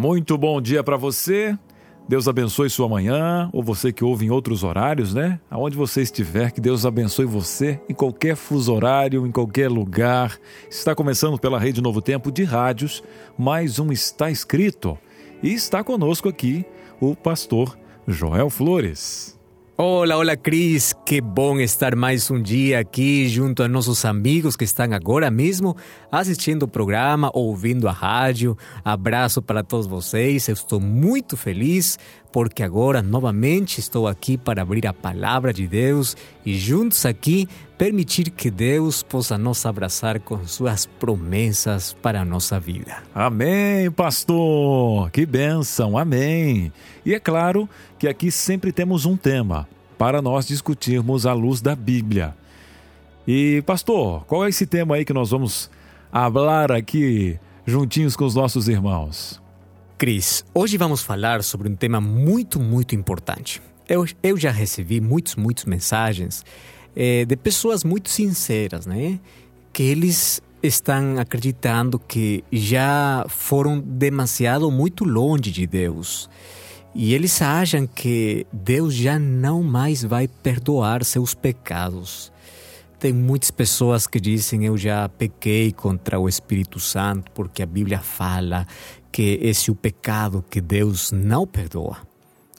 Muito bom dia para você. Deus abençoe sua manhã, ou você que ouve em outros horários, né? Aonde você estiver, que Deus abençoe você em qualquer fuso horário, em qualquer lugar. Está começando pela Rede Novo Tempo de rádios, mais um Está Escrito. E está conosco aqui o pastor Joel Flores. Hola, hola Cris, que bom estar mais um dia aqui junto a nossos amigos que estão agora mesmo assistindo o programa, ouvindo a rádio. Abraço para todos vocês, eu estou muito feliz porque agora novamente estou aqui para abrir a palavra de Deus e juntos aqui permitir que Deus possa nos abraçar com suas promessas para a nossa vida. Amém, pastor! Que bênção, amém! E é claro que aqui sempre temos um tema para nós discutirmos à luz da Bíblia. E, pastor, qual é esse tema aí que nós vamos falar aqui juntinhos com os nossos irmãos? Cris, hoje vamos falar sobre um tema muito, muito importante. Eu, eu já recebi muitos, muitas mensagens é, de pessoas muito sinceras, né? Que eles estão acreditando que já foram demasiado muito longe de Deus. E eles acham que Deus já não mais vai perdoar seus pecados. Tem muitas pessoas que dizem eu já pequei contra o Espírito Santo porque a Bíblia fala que esse é o pecado que Deus não perdoa.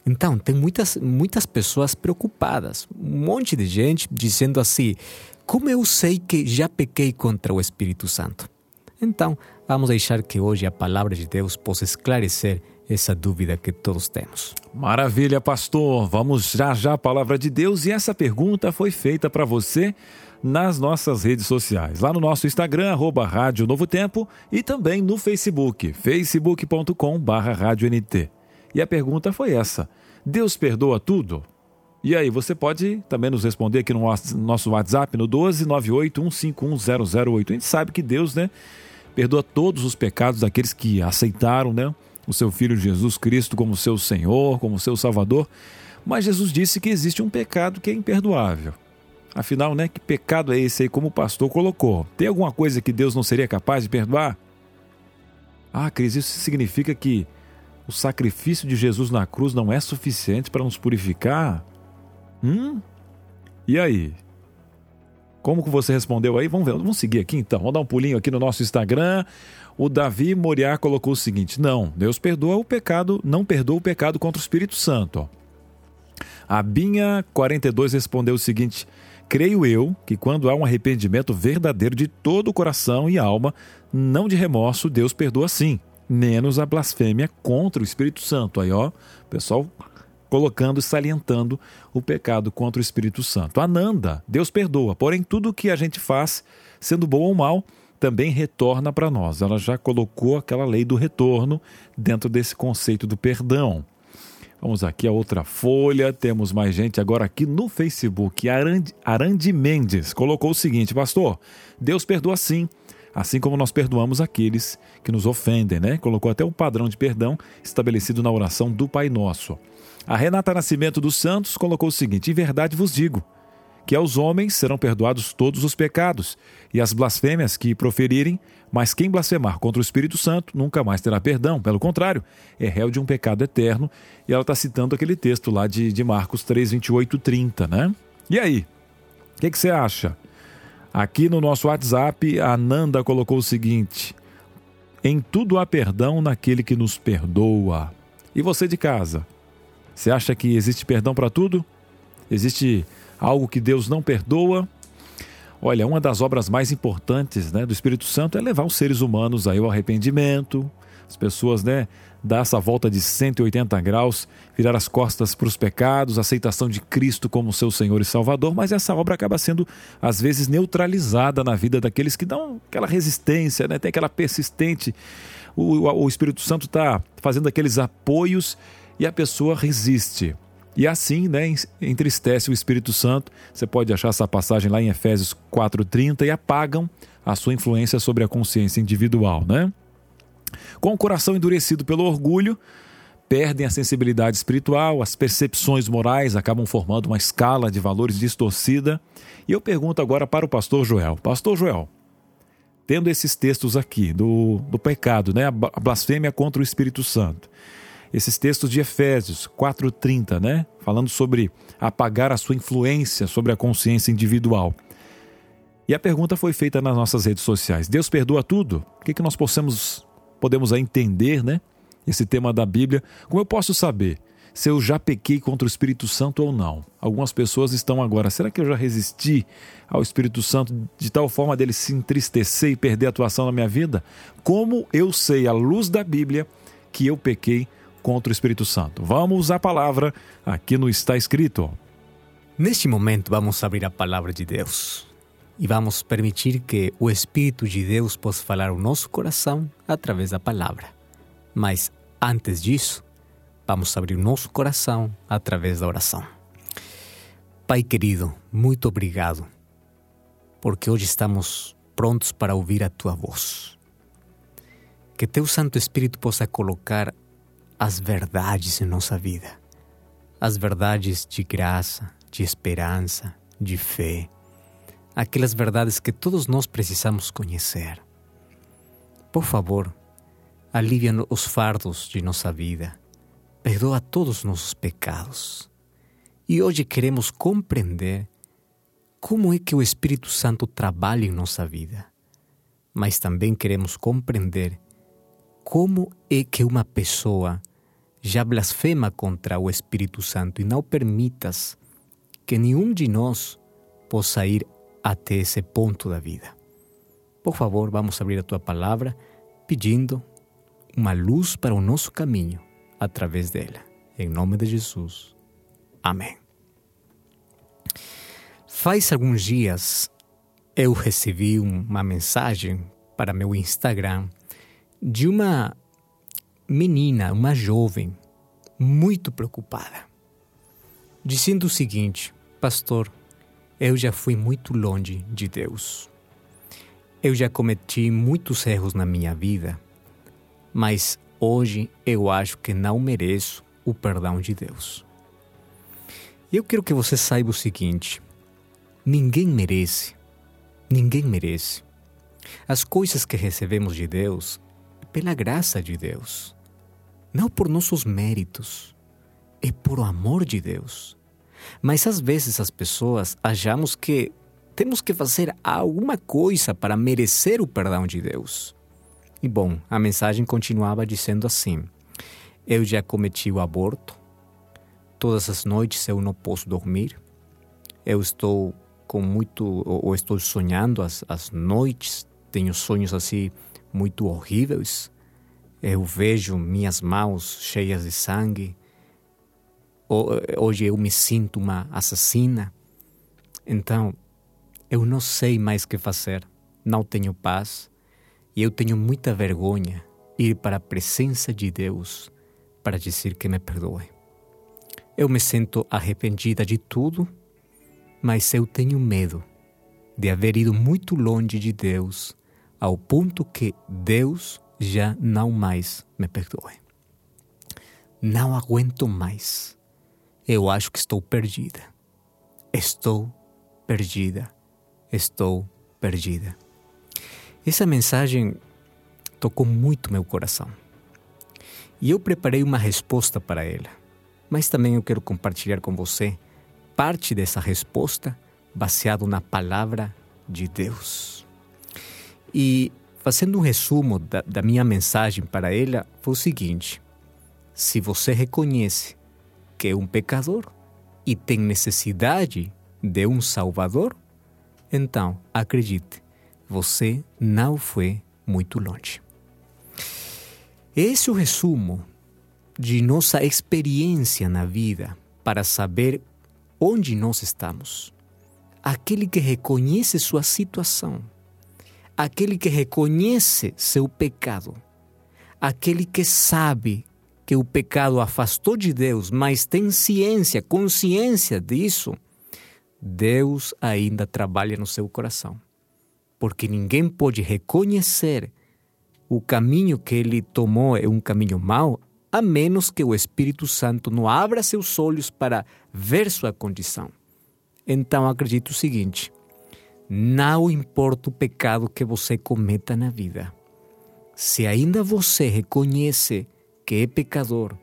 Então, tem muitas, muitas pessoas preocupadas, um monte de gente dizendo assim: como eu sei que já pequei contra o Espírito Santo? Então, vamos deixar que hoje a palavra de Deus possa esclarecer essa dúvida que todos temos. Maravilha, pastor. Vamos já já a palavra de Deus e essa pergunta foi feita para você nas nossas redes sociais, lá no nosso Instagram, arroba Rádio Novo Tempo, e também no Facebook, facebook.com barra e a pergunta foi essa: Deus perdoa tudo? E aí, você pode também nos responder aqui no nosso WhatsApp no 12 98 151 008. A gente sabe que Deus, né, perdoa todos os pecados daqueles que aceitaram, né, o seu filho Jesus Cristo como seu Senhor, como seu Salvador. Mas Jesus disse que existe um pecado que é imperdoável. Afinal, né, que pecado é esse aí como o pastor colocou? Tem alguma coisa que Deus não seria capaz de perdoar? Ah, Cris, isso significa que o sacrifício de Jesus na cruz não é suficiente para nos purificar? Hum? E aí? Como que você respondeu aí? Vamos ver, vamos seguir aqui então. Vamos dar um pulinho aqui no nosso Instagram. O Davi Moriá colocou o seguinte: Não, Deus perdoa o pecado, não perdoa o pecado contra o Espírito Santo. A Binha 42 respondeu o seguinte: Creio eu que quando há um arrependimento verdadeiro de todo o coração e alma, não de remorso, Deus perdoa sim menos a blasfêmia contra o Espírito Santo. Aí, ó, pessoal colocando e salientando o pecado contra o Espírito Santo. Ananda, Deus perdoa, porém tudo o que a gente faz, sendo bom ou mal, também retorna para nós. Ela já colocou aquela lei do retorno dentro desse conceito do perdão. Vamos aqui a outra folha, temos mais gente agora aqui no Facebook. Arandi, Arandi Mendes colocou o seguinte, pastor, Deus perdoa sim, assim como nós perdoamos aqueles que nos ofendem, né? Colocou até um padrão de perdão estabelecido na oração do Pai Nosso. A Renata Nascimento dos Santos colocou o seguinte: Em verdade vos digo, que aos homens serão perdoados todos os pecados e as blasfêmias que proferirem, mas quem blasfemar contra o Espírito Santo nunca mais terá perdão. Pelo contrário, é réu de um pecado eterno. E ela está citando aquele texto lá de, de Marcos 3, 28, 30, né? E aí? O que, que você acha? Aqui no nosso WhatsApp, a Nanda colocou o seguinte: Em tudo há perdão naquele que nos perdoa. E você de casa? Você acha que existe perdão para tudo? Existe algo que Deus não perdoa? Olha, uma das obras mais importantes né, do Espírito Santo é levar os seres humanos aí ao arrependimento, as pessoas, né, dar essa volta de 180 graus, virar as costas para os pecados, aceitação de Cristo como seu Senhor e Salvador, mas essa obra acaba sendo, às vezes, neutralizada na vida daqueles que dão aquela resistência, né? tem aquela persistente o, o Espírito Santo está fazendo aqueles apoios e a pessoa resiste. E assim, né, entristece o Espírito Santo. Você pode achar essa passagem lá em Efésios 4:30 e apagam a sua influência sobre a consciência individual, né? Com o coração endurecido pelo orgulho, perdem a sensibilidade espiritual, as percepções morais acabam formando uma escala de valores distorcida. E eu pergunto agora para o pastor Joel: Pastor Joel, tendo esses textos aqui do, do pecado, né, a blasfêmia contra o Espírito Santo, esses textos de Efésios 4:30, né, falando sobre apagar a sua influência sobre a consciência individual. E a pergunta foi feita nas nossas redes sociais: Deus perdoa tudo? O que, que nós possamos, podemos entender, né? Esse tema da Bíblia. Como eu posso saber se eu já pequei contra o Espírito Santo ou não? Algumas pessoas estão agora, será que eu já resisti ao Espírito Santo de tal forma dele se entristecer e perder a atuação na minha vida? Como eu sei, à luz da Bíblia, que eu pequei contra o Espírito Santo. Vamos à palavra, aqui no Está Escrito. Neste momento, vamos abrir a palavra de Deus e vamos permitir que o Espírito de Deus possa falar ao nosso coração através da palavra. Mas antes disso, vamos abrir o nosso coração através da oração. Pai querido, muito obrigado, porque hoje estamos prontos para ouvir a tua voz. Que teu Santo Espírito possa colocar as verdades em nossa vida. As verdades de graça, de esperança, de fé. Aquelas verdades que todos nós precisamos conhecer. Por favor, alivia os fardos de nossa vida. Perdoa todos os nossos pecados. E hoje queremos compreender como é que o Espírito Santo trabalha em nossa vida. Mas também queremos compreender como é que uma pessoa já blasfema contra o Espírito Santo e não permitas que nenhum de nós possa ir até esse ponto da vida. Por favor, vamos abrir a tua palavra pedindo uma luz para o nosso caminho através dela. Em nome de Jesus. Amém. Faz alguns dias eu recebi uma mensagem para meu Instagram de uma menina, uma jovem, muito preocupada, dizendo o seguinte: Pastor, eu já fui muito longe de Deus. Eu já cometi muitos erros na minha vida, mas hoje eu acho que não mereço o perdão de Deus. Eu quero que você saiba o seguinte: ninguém merece, ninguém merece. As coisas que recebemos de Deus pela graça de Deus não por nossos méritos, é por o amor de Deus. Mas às vezes as pessoas achamos que temos que fazer alguma coisa para merecer o perdão de Deus. E bom, a mensagem continuava dizendo assim: Eu já cometi o aborto, todas as noites eu não posso dormir, eu estou com muito, ou estou sonhando as, as noites, tenho sonhos assim muito horríveis, eu vejo minhas mãos cheias de sangue. Hoje eu me sinto uma assassina. Então, eu não sei mais o que fazer. Não tenho paz. E eu tenho muita vergonha ir para a presença de Deus para dizer que me perdoe. Eu me sinto arrependida de tudo, mas eu tenho medo de haver ido muito longe de Deus, ao ponto que Deus já não mais me perdoe. Não aguento mais. Eu acho que estou perdida. Estou perdida. Estou perdida. Essa mensagem tocou muito meu coração. E eu preparei uma resposta para ela. Mas também eu quero compartilhar com você parte dessa resposta baseado na palavra de Deus. E Fazendo um resumo da, da minha mensagem para ela, foi o seguinte: se você reconhece que é um pecador e tem necessidade de um Salvador, então acredite, você não foi muito longe. Esse é o resumo de nossa experiência na vida para saber onde nós estamos. Aquele que reconhece sua situação aquele que reconhece seu pecado, aquele que sabe que o pecado afastou de Deus, mas tem ciência, consciência disso, Deus ainda trabalha no seu coração. Porque ninguém pode reconhecer o caminho que ele tomou é um caminho mau, a menos que o Espírito Santo não abra seus olhos para ver sua condição. Então acredito o seguinte: não importa o pecado que você cometa na vida, se ainda você reconhece que é pecador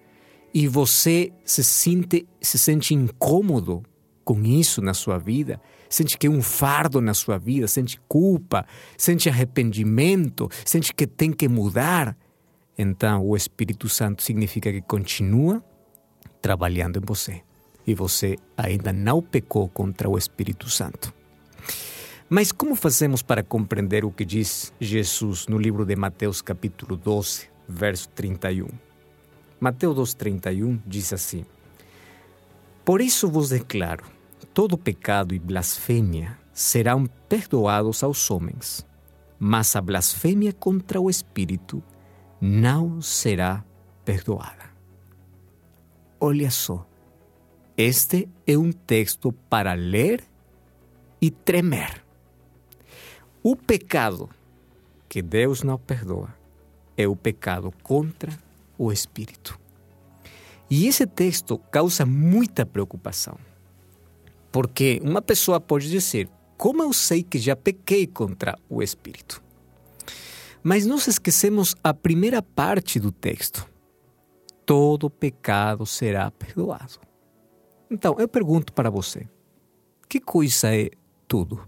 e você se sente, se sente incômodo com isso na sua vida, sente que é um fardo na sua vida, sente culpa, sente arrependimento, sente que tem que mudar, então o Espírito Santo significa que continua trabalhando em você e você ainda não pecou contra o Espírito Santo. Mas como fazemos para compreender o que diz Jesus no livro de Mateus, capítulo 12, verso 31? Mateus 12, 31 diz assim: Por isso vos declaro: todo pecado e blasfêmia serão perdoados aos homens, mas a blasfêmia contra o Espírito não será perdoada. Olha só, este é um texto para ler e tremer. O pecado que Deus não perdoa é o pecado contra o Espírito. E esse texto causa muita preocupação, porque uma pessoa pode dizer: como eu sei que já pequei contra o Espírito? Mas nós esquecemos a primeira parte do texto. Todo pecado será perdoado. Então, eu pergunto para você: que coisa é tudo?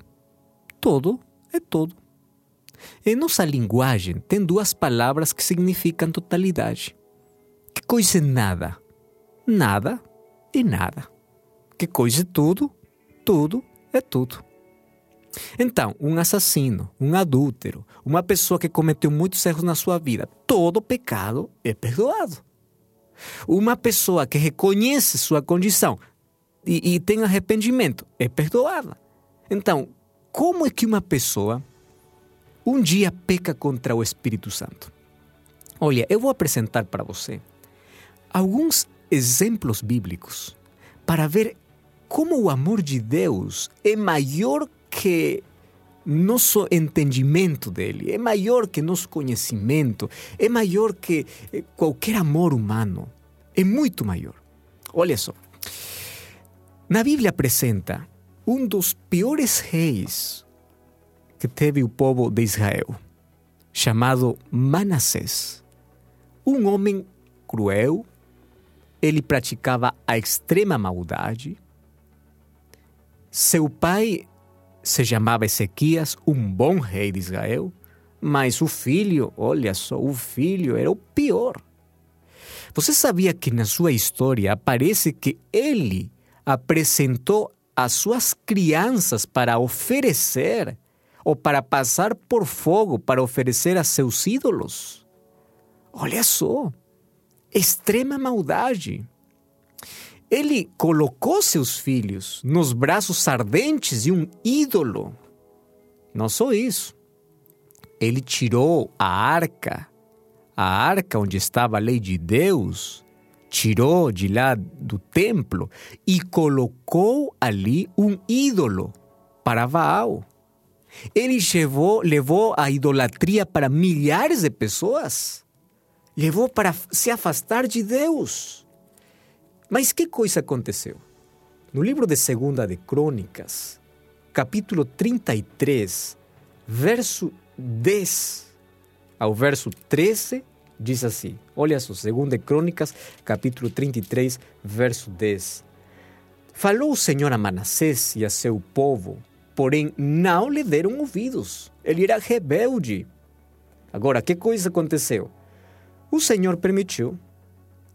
Todo é todo. Em nossa linguagem, tem duas palavras que significam totalidade. Que coisa é nada? Nada e nada. Que coisa é tudo? Tudo é tudo. Então, um assassino, um adúltero, uma pessoa que cometeu muitos erros na sua vida, todo pecado é perdoado. Uma pessoa que reconhece sua condição e, e tem arrependimento é perdoada. Então, como é que uma pessoa um dia peca contra o Espírito Santo? Olha, eu vou apresentar para você alguns exemplos bíblicos para ver como o amor de Deus é maior que nosso entendimento dele, é maior que nosso conhecimento, é maior que eh, qualquer amor humano, é muito maior. Olha só, na Bíblia apresenta um dos piores reis que teve o povo de Israel, chamado Manassés. Um homem cruel, ele praticava a extrema maldade. Seu pai se chamava Ezequias, um bom rei de Israel, mas o filho, olha só, o filho era o pior. Você sabia que na sua história aparece que ele apresentou as suas crianças para oferecer ou para passar por fogo para oferecer a seus ídolos? Olha só, extrema maldade. Ele colocou seus filhos nos braços ardentes de um ídolo. Não só isso. Ele tirou a arca, a arca onde estava a lei de Deus, tirou de lá do templo e colocou ali um ídolo para Baal. Ele levou, levou a idolatria para milhares de pessoas. Levou para se afastar de Deus. Mas que coisa aconteceu? No livro de Segunda de Crônicas, capítulo 33, verso 10 ao verso 13, diz assim: Olha só, Segunda de Crônicas, capítulo 33, verso 10. Falou o Senhor a Manassés e a seu povo, porém não lhe deram ouvidos. Ele era rebelde. Agora, que coisa aconteceu? O Senhor permitiu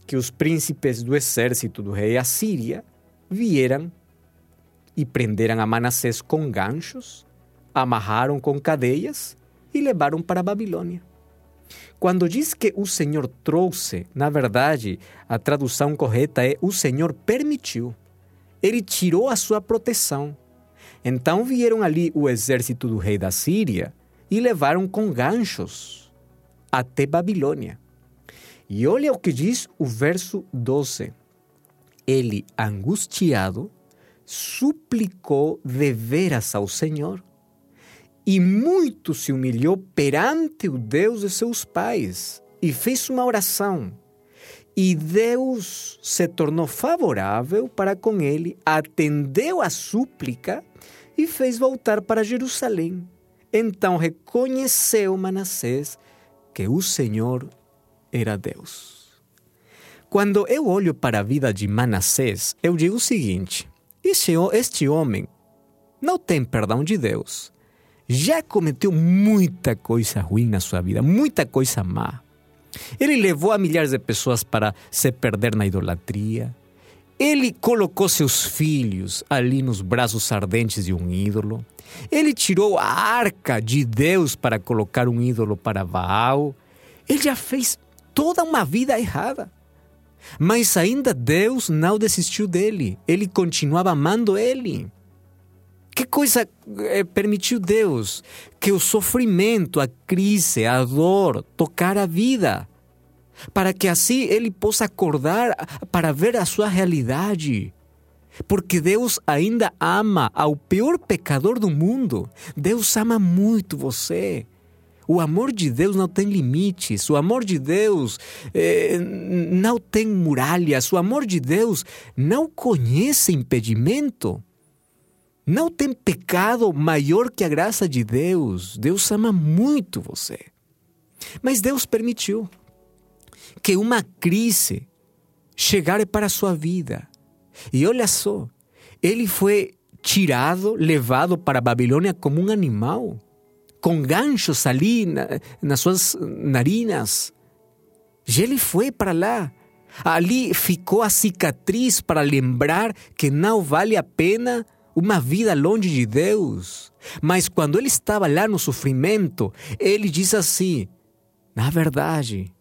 que os príncipes do exército do rei Assíria vieram e prenderam a Manassés com ganchos, amarraram com cadeias e levaram para a Babilônia. Quando diz que o Senhor trouxe, na verdade, a tradução correta é o Senhor permitiu. Ele tirou a sua proteção. Então vieram ali o exército do rei da Síria e levaram com ganchos até Babilônia. E olha o que diz o verso 12. Ele, angustiado, suplicou deveras ao Senhor e muito se humilhou perante o Deus de seus pais e fez uma oração. E Deus se tornou favorável para com ele, atendeu a súplica e fez voltar para Jerusalém. Então reconheceu Manassés que o Senhor era Deus. Quando eu olho para a vida de Manassés, eu digo o seguinte: este, este homem não tem perdão de Deus. Já cometeu muita coisa ruim na sua vida, muita coisa má. Ele levou a milhares de pessoas para se perder na idolatria. Ele colocou seus filhos ali nos braços ardentes de um ídolo. Ele tirou a arca de Deus para colocar um ídolo para Baal. Ele já fez toda uma vida errada. Mas ainda Deus não desistiu dele. Ele continuava amando ele. Que coisa é, permitiu Deus? Que o sofrimento, a crise, a dor tocar a vida, para que assim ele possa acordar para ver a sua realidade. Porque Deus ainda ama ao pior pecador do mundo. Deus ama muito você. O amor de Deus não tem limites, o amor de Deus eh, não tem muralhas, o amor de Deus não conhece impedimento. Não tem pecado maior que a graça de Deus. Deus ama muito você. Mas Deus permitiu que uma crise chegasse para a sua vida. E olha só, ele foi tirado, levado para a Babilônia como um animal, com ganchos ali na, nas suas narinas. E ele foi para lá. Ali ficou a cicatriz para lembrar que não vale a pena uma vida longe de Deus. Mas quando ele estava lá no sofrimento, ele diz assim: Na verdade,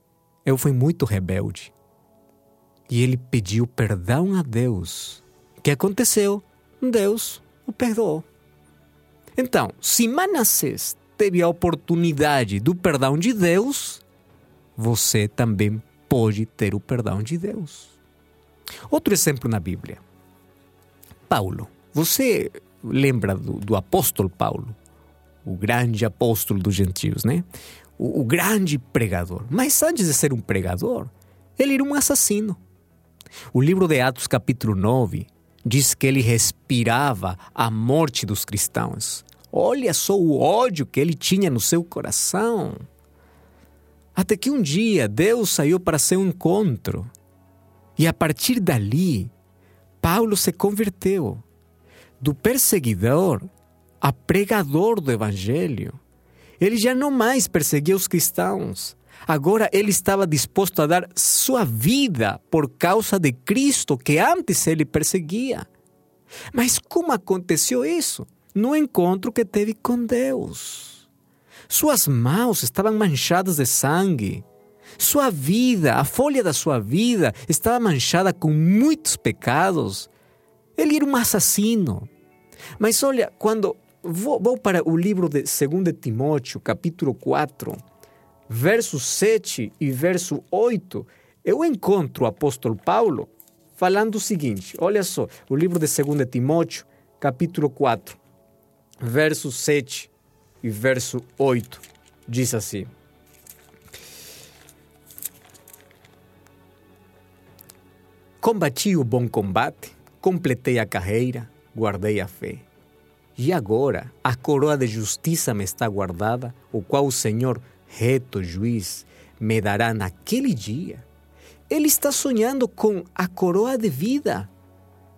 eu fui muito rebelde. E ele pediu perdão a Deus. O que aconteceu? Deus o perdoou. Então, se Manassés teve a oportunidade do perdão de Deus, você também pode ter o perdão de Deus. Outro exemplo na Bíblia. Paulo. Você lembra do, do apóstolo Paulo, o grande apóstolo dos gentios, né? O, o grande pregador. Mas antes de ser um pregador, ele era um assassino. O livro de Atos, capítulo 9, diz que ele respirava a morte dos cristãos. Olha só o ódio que ele tinha no seu coração. Até que um dia Deus saiu para seu encontro. E a partir dali, Paulo se converteu do perseguidor a pregador do evangelho. Ele já não mais perseguia os cristãos. Agora ele estava disposto a dar sua vida por causa de Cristo que antes ele perseguia. Mas como aconteceu isso? No encontro que teve com Deus. Suas mãos estavam manchadas de sangue. Sua vida, a folha da sua vida, estava manchada com muitos pecados. Ele era um assassino. Mas olha, quando vou, vou para o livro de 2 Timóteo, capítulo 4, verso 7 e verso 8, eu encontro o apóstolo Paulo falando o seguinte: olha só, o livro de 2 Timóteo, capítulo 4, verso 7 e verso 8, diz assim. Combati o bom combate, completei a carreira, guardei a fé. E agora a coroa de justiça me está guardada, o qual o Senhor, reto juiz, me dará naquele dia. Ele está sonhando com a coroa de vida.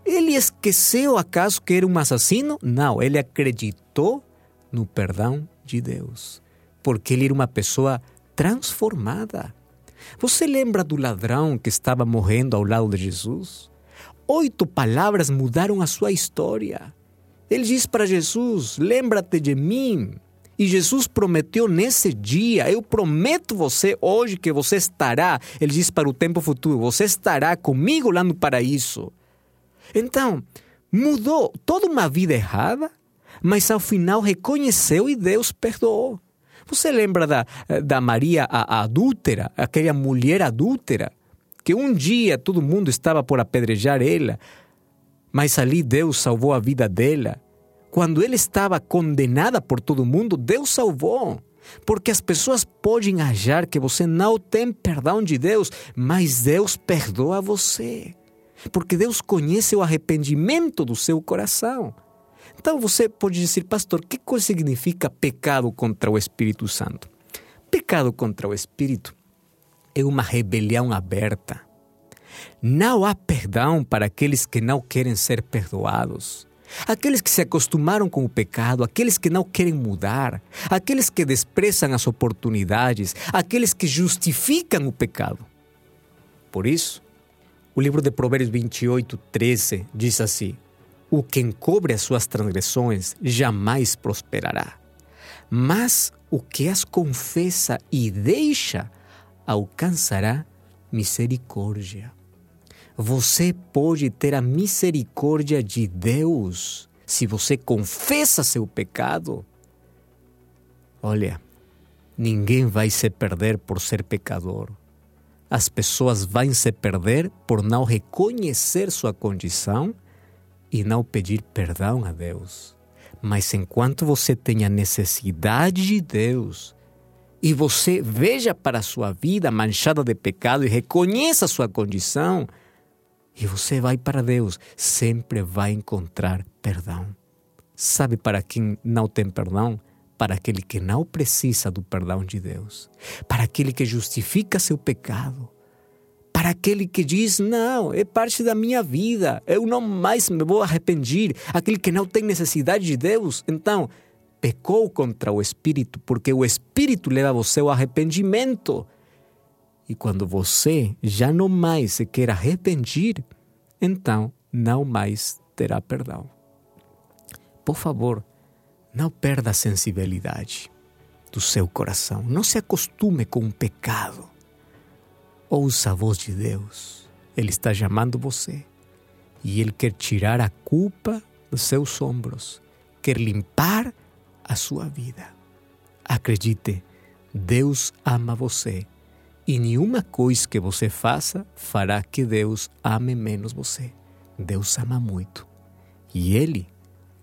Ele esqueceu acaso que era um assassino? Não, ele acreditou no perdão de Deus, porque ele era uma pessoa transformada. Você lembra do ladrão que estava morrendo ao lado de Jesus? Oito palavras mudaram a sua história. Ele diz para Jesus: Lembra-te de mim. E Jesus prometeu nesse dia: Eu prometo você hoje que você estará. Ele diz para o tempo futuro: Você estará comigo lá no paraíso. Então, mudou toda uma vida errada, mas ao final reconheceu e Deus perdoou. Você lembra da, da Maria a, a adúltera, aquela mulher adúltera, que um dia todo mundo estava por apedrejar ela, mas ali Deus salvou a vida dela. Quando ela estava condenada por todo mundo, Deus salvou. Porque as pessoas podem achar que você não tem perdão de Deus, mas Deus perdoa você. Porque Deus conhece o arrependimento do seu coração. Então você pode dizer, pastor, que coisa significa pecado contra o Espírito Santo? Pecado contra o Espírito é uma rebelião aberta. Não há perdão para aqueles que não querem ser perdoados. Aqueles que se acostumaram com o pecado, aqueles que não querem mudar, aqueles que desprezam as oportunidades, aqueles que justificam o pecado. Por isso, o livro de Provérbios 28, 13 diz assim: O que encobre as suas transgressões jamais prosperará, mas o que as confessa e deixa alcançará misericórdia. Você pode ter a misericórdia de Deus se você confessa seu pecado. Olha, ninguém vai se perder por ser pecador. As pessoas vão se perder por não reconhecer sua condição e não pedir perdão a Deus. Mas enquanto você tenha necessidade de Deus e você veja para a sua vida manchada de pecado e reconheça sua condição, e você vai para Deus, sempre vai encontrar perdão. Sabe para quem não tem perdão? Para aquele que não precisa do perdão de Deus. Para aquele que justifica seu pecado. Para aquele que diz: Não, é parte da minha vida, eu não mais me vou arrepender. Aquele que não tem necessidade de Deus. Então, pecou contra o Espírito, porque o Espírito leva você ao arrependimento. E quando você já não mais se quer arrepender, então não mais terá perdão. Por favor, não perda a sensibilidade do seu coração. Não se acostume com o pecado. Ouça a voz de Deus. Ele está chamando você. E Ele quer tirar a culpa dos seus ombros. Quer limpar a sua vida. Acredite, Deus ama você e nenhuma coisa que você faça fará que Deus ame menos você. Deus ama muito. E Ele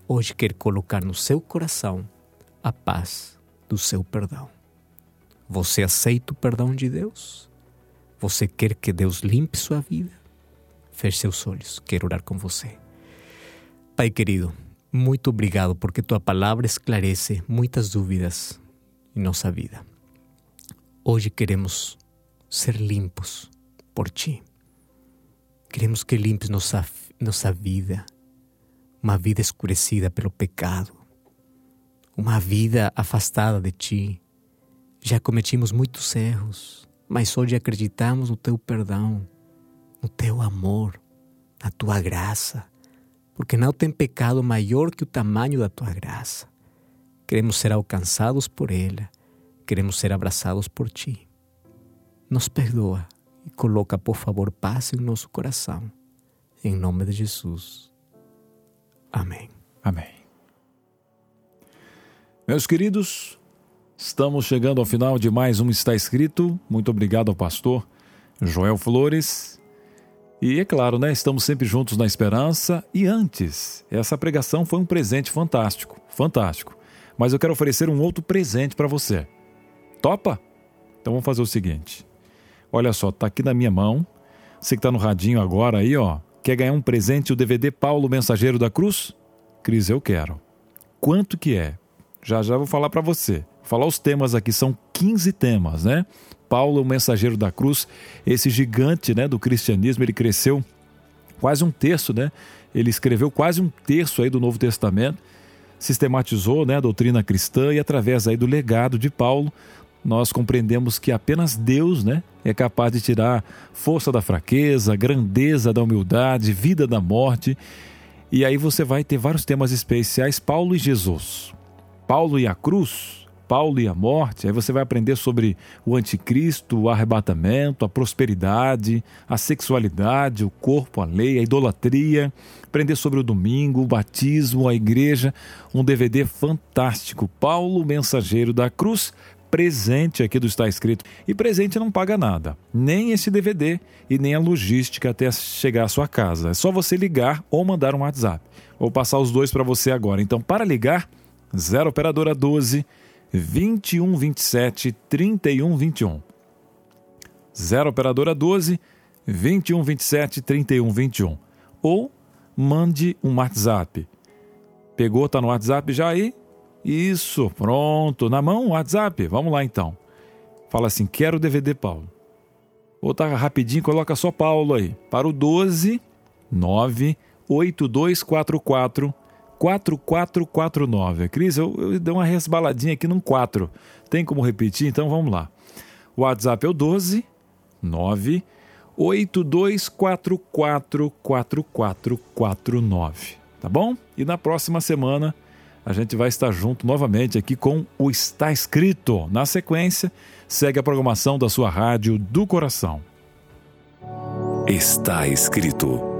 hoje quer colocar no seu coração a paz do seu perdão. Você aceita o perdão de Deus? Você quer que Deus limpe sua vida? Feche seus olhos, quero orar com você. Pai querido, muito obrigado porque tua palavra esclarece muitas dúvidas em nossa vida. Hoje queremos ser limpos por ti. Queremos que limpes nossa, nossa vida, uma vida escurecida pelo pecado, uma vida afastada de ti. Já cometimos muitos erros, mas hoje acreditamos no teu perdão, no teu amor, na tua graça, porque não tem pecado maior que o tamanho da tua graça. Queremos ser alcançados por ela, queremos ser abraçados por ti nos perdoa e coloca, por favor, paz em nosso coração. Em nome de Jesus. Amém. Amém. Meus queridos, estamos chegando ao final de mais um Está Escrito. Muito obrigado ao pastor Joel Flores. E é claro, né? Estamos sempre juntos na esperança. E antes, essa pregação foi um presente fantástico, fantástico. Mas eu quero oferecer um outro presente para você. Topa? Então vamos fazer o seguinte. Olha só, tá aqui na minha mão. Você que tá no radinho agora aí, ó. Quer ganhar um presente o DVD Paulo Mensageiro da Cruz? Cris, eu quero. Quanto que é? Já já vou falar para você. Vou falar os temas aqui, são 15 temas, né? Paulo, o mensageiro da cruz, esse gigante, né, do cristianismo, ele cresceu quase um terço, né? Ele escreveu quase um terço aí do Novo Testamento, sistematizou, né, a doutrina cristã e através aí do legado de Paulo, nós compreendemos que apenas Deus né, é capaz de tirar força da fraqueza, grandeza da humildade, vida da morte. E aí você vai ter vários temas especiais: Paulo e Jesus, Paulo e a cruz, Paulo e a morte. Aí você vai aprender sobre o anticristo, o arrebatamento, a prosperidade, a sexualidade, o corpo, a lei, a idolatria. Aprender sobre o domingo, o batismo, a igreja. Um DVD fantástico. Paulo, mensageiro da cruz presente aqui do Está Escrito. E presente não paga nada, nem esse DVD e nem a logística até chegar à sua casa. É só você ligar ou mandar um WhatsApp. Vou passar os dois para você agora. Então, para ligar, 0 operadora 12 21 27 31 21. 0 operadora 12 21 27 31 21. Ou mande um WhatsApp. Pegou, tá no WhatsApp já aí? Isso, pronto. Na mão, WhatsApp. Vamos lá então. Fala assim: quero DVD Paulo. Ou tá rapidinho, coloca só Paulo aí. Para o 12 98244 4449. Cris, eu, eu dei uma resbaladinha aqui num 4. Tem como repetir? Então vamos lá. O WhatsApp é o 12 982444449. Tá bom? E na próxima semana a gente vai estar junto novamente aqui com o Está Escrito. Na sequência, segue a programação da sua rádio do coração. Está escrito